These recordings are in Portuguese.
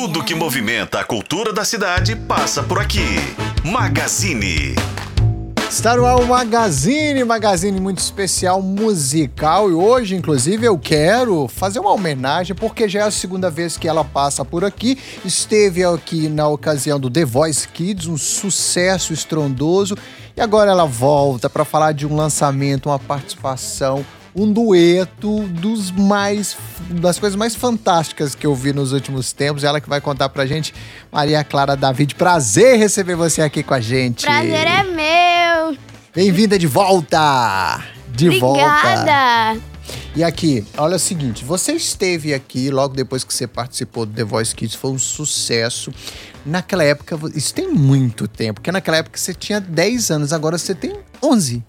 Tudo que movimenta a cultura da cidade passa por aqui. Magazine. Está no ar o Magazine, Magazine muito especial musical. E hoje, inclusive, eu quero fazer uma homenagem, porque já é a segunda vez que ela passa por aqui. Esteve aqui na ocasião do The Voice Kids, um sucesso estrondoso. E agora ela volta para falar de um lançamento, uma participação um dueto dos mais das coisas mais fantásticas que eu vi nos últimos tempos. Ela que vai contar pra gente, Maria Clara David. Prazer receber você aqui com a gente. Prazer é meu. Bem-vinda de volta. De Obrigada. volta. E aqui, olha o seguinte, você esteve aqui logo depois que você participou do The Voice Kids, foi um sucesso. Naquela época, isso tem muito tempo, porque naquela época você tinha 10 anos, agora você tem 11.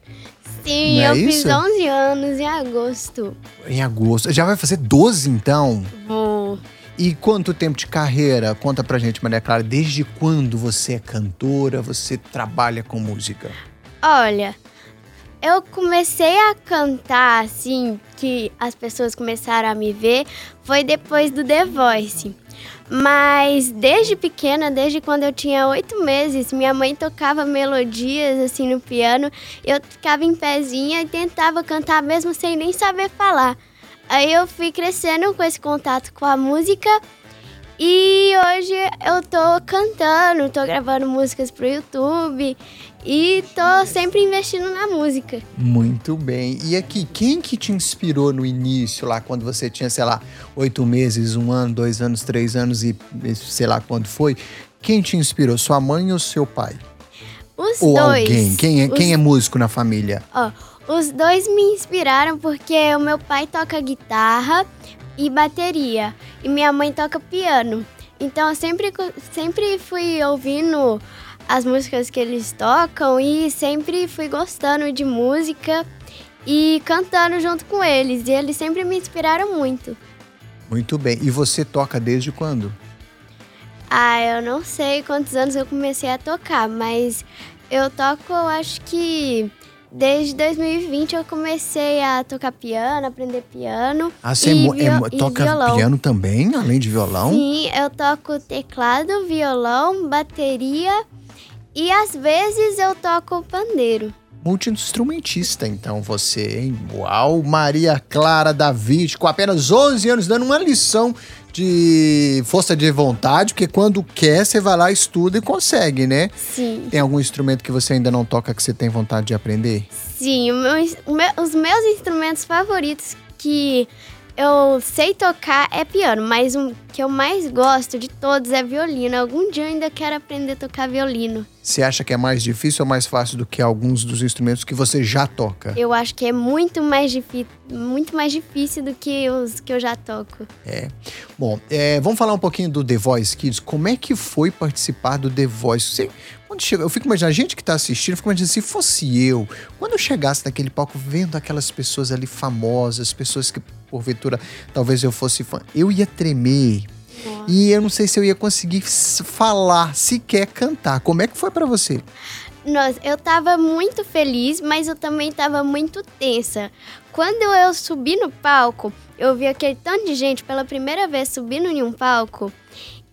Sim, Não é eu isso? fiz 11 anos em agosto. Em agosto. Já vai fazer 12 então? Vou. E quanto tempo de carreira? Conta pra gente, Maria Clara. Desde quando você é cantora, você trabalha com música? Olha, eu comecei a cantar assim, que as pessoas começaram a me ver, foi depois do The Voice. Mas desde pequena, desde quando eu tinha oito meses, minha mãe tocava melodias assim no piano. Eu ficava em pezinha e tentava cantar mesmo sem nem saber falar. Aí eu fui crescendo com esse contato com a música e hoje eu tô cantando, tô gravando músicas pro YouTube e tô sempre investindo na música. Muito bem. E aqui, quem que te inspirou no início, lá quando você tinha, sei lá, oito meses, um ano, dois anos, três anos e sei lá quando foi? Quem te inspirou? Sua mãe ou seu pai? Os ou dois. alguém? Quem é, os, quem é músico na família? ó, os dois me inspiraram porque o meu pai toca guitarra e bateria e minha mãe toca piano. Então eu sempre, sempre fui ouvindo as músicas que eles tocam e sempre fui gostando de música e cantando junto com eles. E eles sempre me inspiraram muito. Muito bem. E você toca desde quando? Ah, eu não sei quantos anos eu comecei a tocar, mas eu toco, eu acho que desde 2020 eu comecei a tocar piano, aprender piano. Ah, você e é mo- é e toca violão. piano também, além de violão? Sim, eu toco teclado, violão, bateria e às vezes eu toco pandeiro. Multi-instrumentista, então, você, hein? Uau! Maria Clara David, com apenas 11 anos, dando uma lição de força de vontade, porque quando quer, você vai lá, estuda e consegue, né? Sim. Tem algum instrumento que você ainda não toca que você tem vontade de aprender? Sim, meu meu- os meus instrumentos favoritos que eu sei tocar é piano, mas um que eu mais gosto de todos é violino. Algum dia eu ainda quero aprender a tocar violino. Você acha que é mais difícil ou mais fácil do que alguns dos instrumentos que você já toca? Eu acho que é muito mais, muito mais difícil do que os que eu já toco. Bom, é, vamos falar um pouquinho do The Voice Kids. Como é que foi participar do The Voice? Você, quando chega, eu fico imaginando, a gente que tá assistindo, eu fico imaginando, se fosse eu, quando eu chegasse naquele palco vendo aquelas pessoas ali famosas, pessoas que porventura talvez eu fosse fã, eu ia tremer. E eu não sei se eu ia conseguir falar, sequer cantar. Como é que foi pra você? Nossa, eu tava muito feliz, mas eu também tava muito tensa. Quando eu subi no palco, eu vi aquele tanto de gente pela primeira vez subindo em um palco.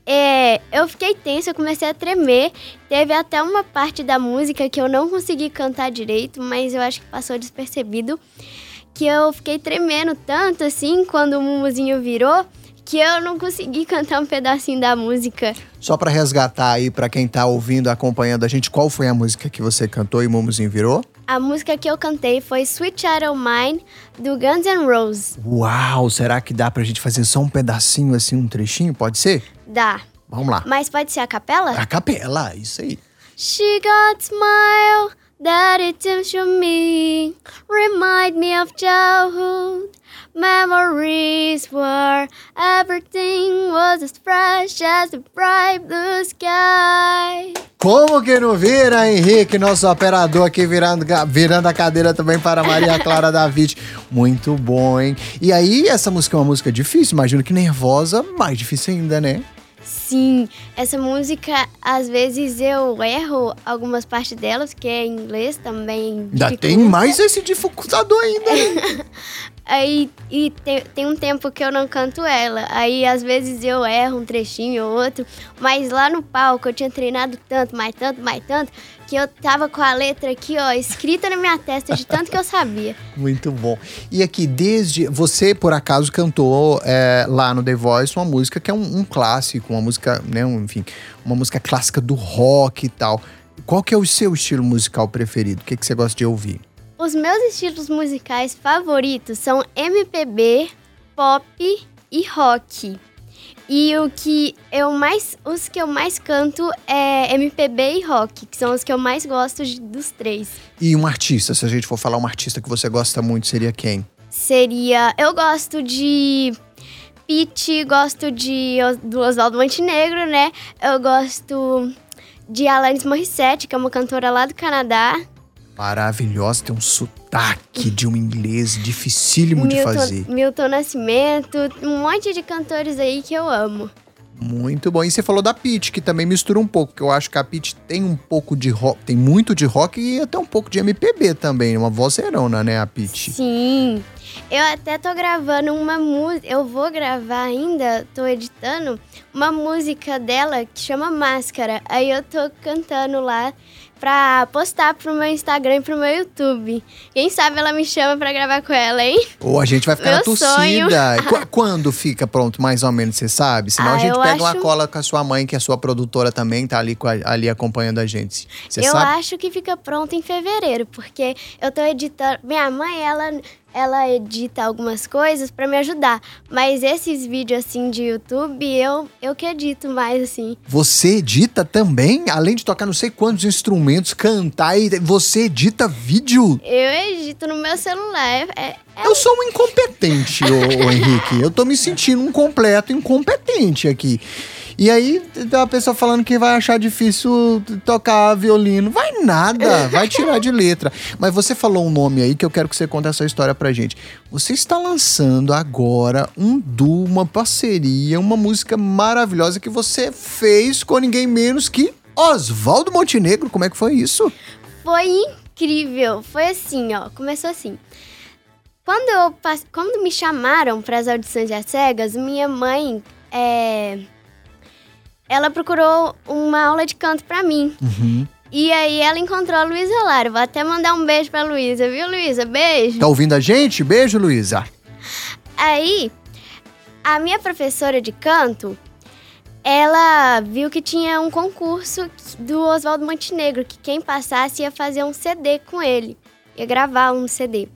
É, eu fiquei tensa, eu comecei a tremer. Teve até uma parte da música que eu não consegui cantar direito, mas eu acho que passou despercebido. Que eu fiquei tremendo tanto assim quando o mumuzinho virou que eu não consegui cantar um pedacinho da música. Só pra resgatar aí pra quem tá ouvindo, acompanhando a gente, qual foi a música que você cantou e Mumuzinho virou? A música que eu cantei foi Sweet O' Mine, do Guns N' Roses. Uau, será que dá pra gente fazer só um pedacinho assim, um trechinho? Pode ser? Dá. Vamos lá. Mas pode ser a capela? A capela, isso aí. She got smile that it seems to me Remind me of childhood Memories where everything was as fresh as the bright blue sky Como que não vira, Henrique, nosso operador aqui virando, virando a cadeira também para Maria Clara David. Muito bom, hein? E aí, essa música é uma música difícil, imagino que nervosa, mais difícil ainda, né? Sim, essa música, às vezes eu erro algumas partes delas, que é em inglês também. Ainda tem mais esse dificultador ainda. Aí e tem, tem um tempo que eu não canto ela. Aí às vezes eu erro um trechinho ou outro. Mas lá no palco eu tinha treinado tanto, mais tanto, mais tanto, que eu tava com a letra aqui, ó, escrita na minha testa de tanto que eu sabia. Muito bom. E aqui, desde. Você, por acaso, cantou é, lá no The Voice uma música que é um, um clássico, uma música, né? um- enfim, uma música clássica do rock e tal. Qual que é o seu estilo musical preferido? O que, que você gosta de ouvir? Os meus estilos musicais favoritos são MPB, pop e rock. E o que eu mais, os que eu mais canto é MPB e rock, que são os que eu mais gosto de- dos três. E um artista, se a gente for falar um artista que você gosta muito, seria quem? Seria, eu gosto de Pete, gosto de do Oswaldo Montenegro, né? Eu gosto de Alanis Morissette, que é uma cantora lá do Canadá. Maravilhosa, tem um sotaque de um inglês dificílimo de fazer. Milton, Milton Nascimento, um monte de cantores aí que eu amo. Muito bom. E você falou da Pitty, que também mistura um pouco, que eu acho que a Pitty tem um pouco de rock, tem muito de rock e até um pouco de MPB também, uma vozeirona, né, a Pitty? Sim. Eu até tô gravando uma música, eu vou gravar ainda, tô editando uma música dela que chama Máscara. Aí eu tô cantando lá pra postar pro meu Instagram e pro meu YouTube. Quem sabe ela me chama pra gravar com ela, hein? Ou a gente vai ficar Meu na torcida. Qu- Quando fica pronto, mais ou menos, você sabe? Senão a Ah, gente eu pega uma acho- cola com a sua mãe, que é a sua produtora também, tá ali, a- ali acompanhando a gente. Você eu sabe? acho que fica pronto em fevereiro, porque eu tô editando. Minha mãe, ela, ela edita algumas coisas pra me ajudar. Mas esses vídeos assim de YouTube, eu, eu que edito mais assim. Você edita também? Além de tocar não sei quantos instrumentos, cantar, e você edita vídeo? Eu edito no meu celular. É, é Eu sou um incompetente, ô, ô Henrique. Eu tô me sentindo um completo incompetente aqui. E aí, tem uma pessoa falando que vai achar difícil tocar violino. Vai nada, vai tirar de letra. Mas você falou um nome aí que eu quero que você conte essa história pra gente. Você está lançando agora um duo, uma parceria, uma música maravilhosa que você fez com ninguém menos que Oswaldo Montenegro. Como é que foi isso? Foi incrível. Foi assim, ó. Começou assim. Quando, eu, quando me chamaram para as audições às cegas, minha mãe, é, ela procurou uma aula de canto para mim. Uhum. E aí ela encontrou a Luísa Lara. Vou até mandar um beijo pra Luísa, viu, Luísa? Beijo. Tá ouvindo a gente? Beijo, Luísa. Aí, a minha professora de canto, ela viu que tinha um concurso do Oswaldo Montenegro, que quem passasse ia fazer um CD com ele, ia gravar um CD.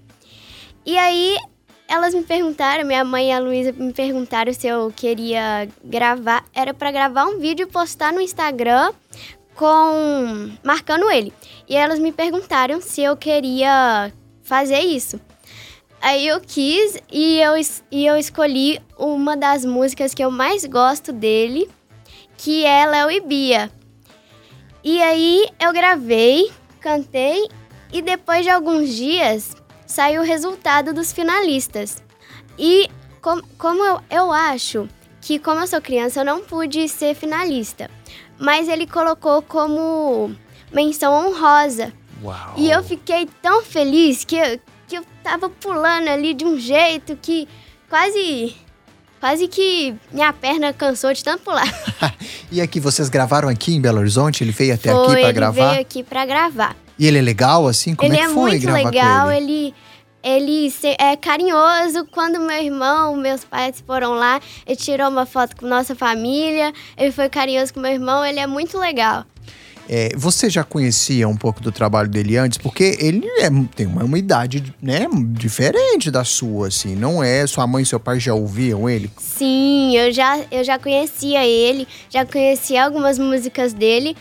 E aí, elas me perguntaram, minha mãe e a Luísa me perguntaram se eu queria gravar, era pra gravar um vídeo e postar no Instagram com marcando ele. E elas me perguntaram se eu queria fazer isso. Aí eu quis e eu, e eu escolhi uma das músicas que eu mais gosto dele, que é Léo e Bia. E aí eu gravei, cantei e depois de alguns dias saiu o resultado dos finalistas. E com- como eu, eu acho que como eu sou criança eu não pude ser finalista, mas ele colocou como menção honrosa. Uau. E eu fiquei tão feliz que eu, que eu tava pulando ali de um jeito que quase. Quase que minha perna cansou de tanto pular. E aqui, vocês gravaram aqui em Belo Horizonte? Ele veio até Foi, aqui pra ele gravar? veio aqui pra gravar. E ele é legal, assim? Como ele é é, que foi muito legal, ele? ele. Ele é carinhoso. Quando meu irmão, meus pais foram lá, ele tirou uma foto com nossa família. Ele foi carinhoso com meu irmão. Ele é muito legal. É, você já conhecia um pouco do trabalho dele antes? Porque ele é- tem uma, uma idade né, diferente da sua, assim. Não é sua mãe e seu pai já ouviam ele? Sim, eu já, eu já conhecia ele, já conhecia algumas músicas dele.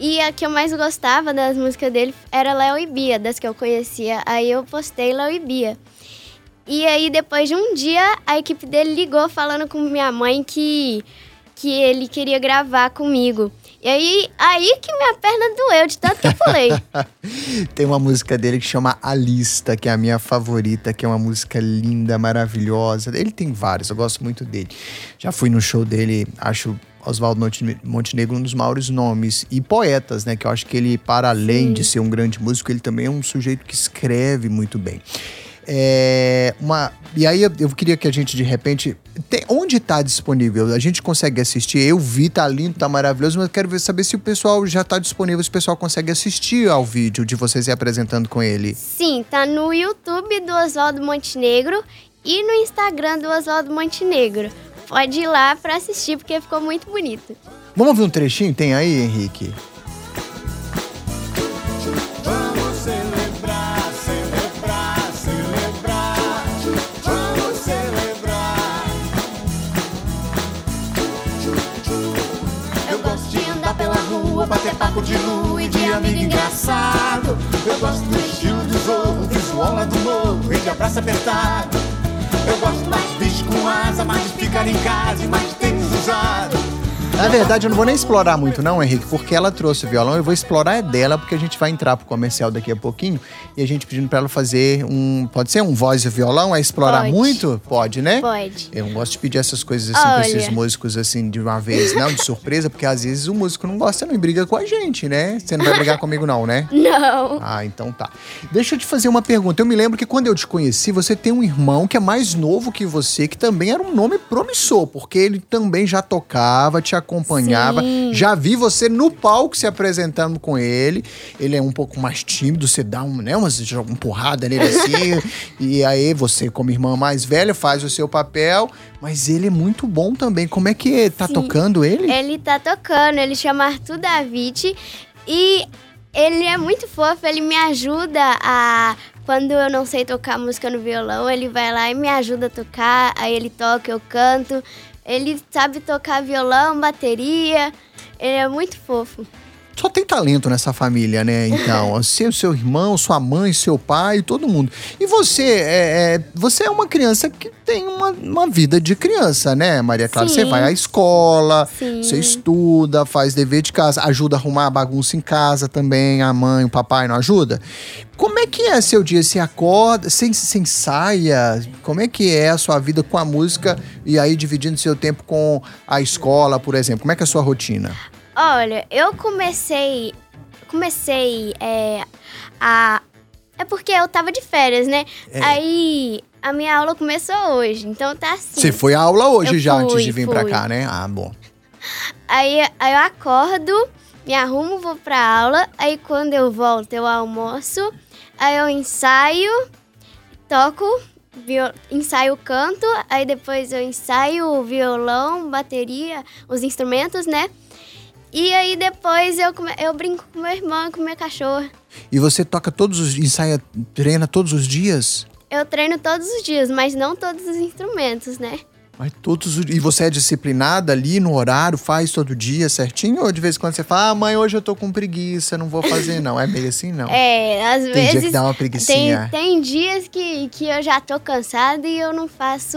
E a que eu mais gostava das músicas dele era Léo e Bia, das que eu conhecia. Aí eu postei Léo e Bia. E aí, depois de um dia, a equipe dele ligou falando com minha mãe que, que ele queria gravar comigo. E aí, aí que minha perna doeu, de tanto que eu pulei. Tem uma música dele que chama A Lista, que é a minha favorita, que é uma música linda, maravilhosa. Ele tem várias, eu gosto muito dele. Já fui no show dele, acho Oswaldo Montenegro, um dos maiores nomes e poetas, né? Que eu acho que ele, para além Sim. de ser um grande músico, ele também é um sujeito que escreve muito bem. É uma, e aí eu, eu queria que a gente, de repente. Tem, onde está disponível? A gente consegue assistir? Eu vi, tá lindo, tá maravilhoso, mas quero ver, saber se o pessoal já está disponível, se o pessoal consegue assistir ao vídeo de vocês se apresentando com ele. Sim, tá no YouTube do Oswaldo Montenegro e no Instagram do Oswaldo Montenegro. Pode ir lá para assistir, porque ficou muito bonito. Vamos ver um trechinho? Tem aí, Henrique? bater papo de lua e de amigo engraçado. Eu gosto do estilo do zorro, visual lá do morro e de abraço apertado. Eu gosto mais de com asa, mais de ficar em casa e mais tênis usado. Na verdade, eu não vou nem explorar muito, não, Henrique, porque ela trouxe o violão. Eu vou explorar é dela, porque a gente vai entrar pro comercial daqui a pouquinho. E a gente pedindo pra ela fazer um. Pode ser um voz e violão? É explorar Pode. muito? Pode, né? Pode. Eu não gosto de pedir essas coisas assim pra esses músicos, assim, de uma vez, não, de surpresa, porque às vezes o músico não gosta, não, e briga com a gente, né? Você não vai brigar comigo, não, né? Não. Ah, então tá. Deixa eu te fazer uma pergunta. Eu me lembro que quando eu te conheci, você tem um irmão que é mais novo que você, que também era um nome promissor, porque ele também já tocava, te acompanhava. Sim. Já vi você no palco se apresentando com ele. Ele é um pouco mais tímido, você dá um, né, uma, uma porrada nele assim. e aí você, como irmã mais velha, faz o seu papel. Mas ele é muito bom também. Como é que tá Sim. tocando ele? Ele tá tocando, ele chama Arthur David e ele é muito fofo, ele me ajuda a. Quando eu não sei tocar música no violão, ele vai lá e me ajuda a tocar, aí ele toca, eu canto. Ele sabe tocar violão, bateria, ele é muito fofo. Só tem talento nessa família, né? Então, você, o seu irmão, sua mãe, seu pai, todo mundo. E você, é, é- você é uma criança que tem uma, uma vida de criança, né, Maria Clara? Sim. Você vai à escola, Sim. você estuda, faz dever de casa, ajuda a arrumar a bagunça em casa também, a mãe, o papai não ajuda? Como é que é seu dia? Você acorda, você, você ensaia? Como é que é a sua vida com a música e aí dividindo seu tempo com a escola, por exemplo? Como é que é a sua rotina? Olha, eu comecei. Comecei é, a. É porque eu tava de férias, né? É. Aí a minha aula começou hoje, então tá assim. Você foi à aula hoje Eu já, antes fui, de vir pra fui. cá, né? Ah, bom. Aí, aí eu acordo, me arrumo, vou pra aula. Aí quando eu volto, eu almoço. Aí eu ensaio, toco, viol... ensaio canto. Aí depois eu ensaio o violão, bateria, os instrumentos, né? E aí depois eu, eu brinco com meu irmão e com minha cachorra. E você toca todos os. ensaia, treina todos os dias? Eu treino todos os dias, mas não todos os instrumentos, né? Mas todos os, E você é disciplinada ali no horário, faz todo dia certinho? Ou de vez em quando você fala, ah, mãe, hoje eu tô com preguiça, não vou fazer, não. É meio assim, não. É, às Tem vezes. dia que dá uma Tem, preguicinha. tem dias que, que eu já tô cansada e eu não faço.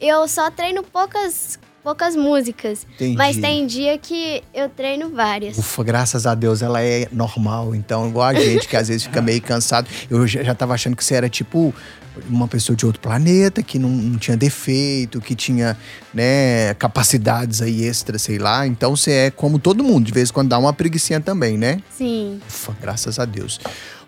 Eu só treino poucas, poucas músicas. Entendi. Mas tem dia que eu treino várias. Ufa, graças a Deus ela é normal. Então, igual a gente, que às vezes fica meio cansado. Eu já, tava achando que você era tipo uma pessoa de outro planeta, que não, não tinha defeito, que tinha, né, capacidades aí extras, sei lá. Então você é como todo mundo, de vez em quando dá uma preguicinha também, né? Sim. Ufa, graças a Deus.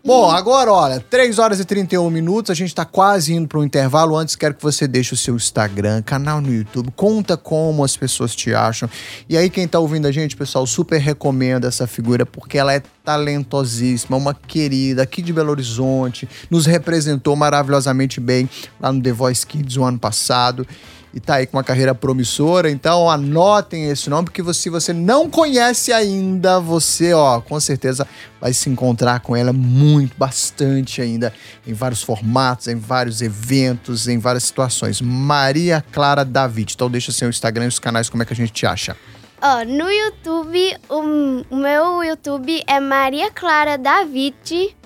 Bom, agora, olha, 3 horas e 31 minutos, a gente tá quase indo para um intervalo. Antes, quero que você deixe o seu Instagram, canal no YouTube, conta como as pessoas te acham. E aí, quem tá ouvindo a gente, pessoal, super recomenda essa figura, porque ela é talentosíssima, uma querida aqui de Belo Horizonte, nos representou maravilhosamente bem lá no The Voice Kids o ano passado e tá aí com uma carreira promissora. Então anotem esse nome, porque você- se você não conhece ainda, você, ó, com certeza vai se encontrar com ela muito, bastante ainda, em vários formatos, em vários eventos, em várias situações. Maria Clara David. Então deixa seu Instagram e os canais, como é que a gente te acha? Ó, no YouTube, o, meu YouTube é Maria Clara David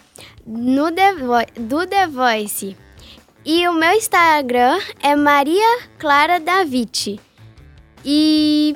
no The do The Voice. E o meu Instagram é Maria Clara David. E.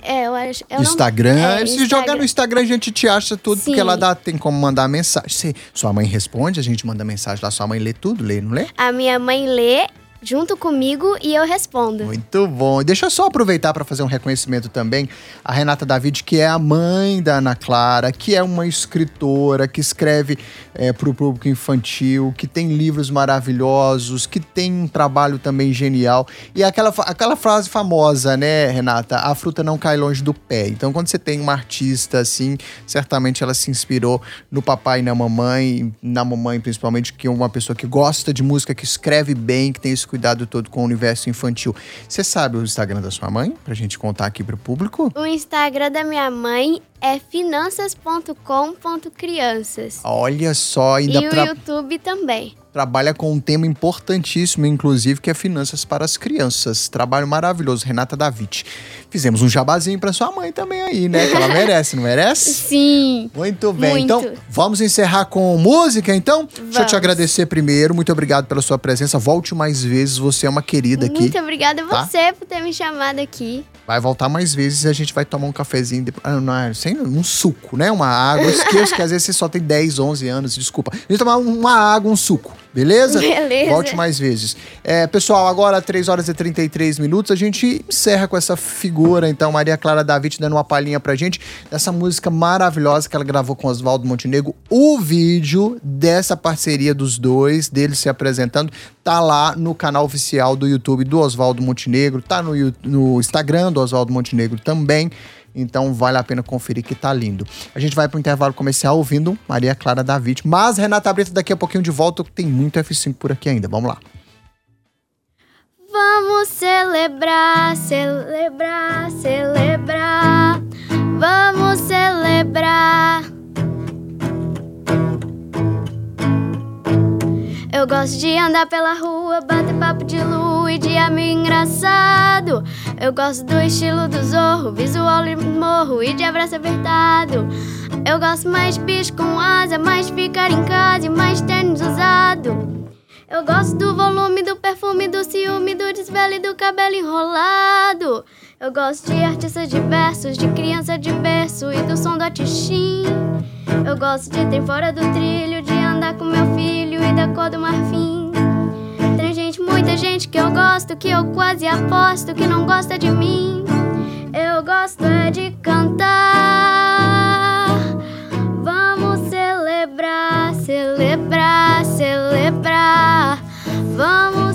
É, eu acho. Eu não- Instagram. é, se jogar no Instagram, a gente te acha tudo, porque Sim. ela dá, tem como mandar mensagem. Se sua mãe responde, a gente manda mensagem lá, sua mãe lê tudo, lê, não lê? A minha mãe lê, junto comigo e eu respondo. Muito bom. E deixa eu só aproveitar para fazer um reconhecimento também. A Renata David, que é a mãe da Ana Clara, que é uma escritora, que escreve é, para o público infantil, que tem livros maravilhosos, que tem um trabalho também genial. E aquela, aquela frase famosa, né, Renata? A fruta não cai longe do pé. Então, quando você tem uma artista assim, certamente ela se inspirou no papai e na mamãe, na mamãe principalmente, que é uma pessoa que gosta de música, que escreve bem, que tem esse cuidado todo com o universo infantil. Você sabe o Instagram da sua mãe? Pra gente contar aqui pro público? O Instagram da minha mãe é finanças.com.crianças. Olha só, ainda E o tra- YouTube também. Trabalha com um tema importantíssimo, inclusive, que é finanças para as crianças. Trabalho maravilhoso, Renata David. Fizemos um jabazinho pra sua mãe também aí, né? Que ela merece, não merece? Sim. Muito bem. Muito. Então, vamos encerrar com música, então? Deixa eu te Vamos. agradecer primeiro. Muito obrigado pela sua presença. Volte mais vezes. Você é uma querida aqui. Muito obrigada a tá? você por ter me chamado aqui. Vai voltar mais vezes e a gente vai tomar um cafezinho. depois- Ah, não, é, sem, um suco, né? Uma água. Esqueço que às vezes você só tem 10, 11 anos, desculpa. A gente tomar uma água, um suco, beleza? Beleza. Volte mais vezes. É, pessoal, agora 3 horas e 33 minutos. A gente encerra com essa figura, então, Maria Clara David dando uma palhinha pra gente dessa música maravilhosa que ela gravou com Oswaldo Montenegro. O vídeo dessa parceria dos dois, deles se apresentando, tá lá no canal oficial do YouTube do Oswaldo Montenegro, tá no, no Instagram do Oswaldo Montenegro também. Então vale a pena conferir que tá lindo. A gente vai pro intervalo comercial ouvindo Maria Clara David. Mas Renata Brito daqui a pouquinho de volta, tem muito F5 por aqui ainda. Vamos lá. Vamos celebrar, celebrar, celebrar. Vamos celebrar. Eu gosto de andar pela rua, bater papo de lua e de amigo engraçado. Eu gosto do estilo do zorro, visual de morro e de abraço apertado. Eu gosto mais de bicho com asa, mais ficar em casa e mais tênis usado. Eu gosto do volume, do perfume, do ciúme, do desvelo e do cabelo enrolado. Eu gosto de artistas diversos, de criança de berço e do som do aticim. Eu gosto de ter fora do trilho, de andar com meu filho e da cor do marfim. Muita gente que eu gosto, que eu quase aposto que não gosta de mim. Eu gosto é de cantar. Vamos celebrar, celebrar, celebrar. Vamos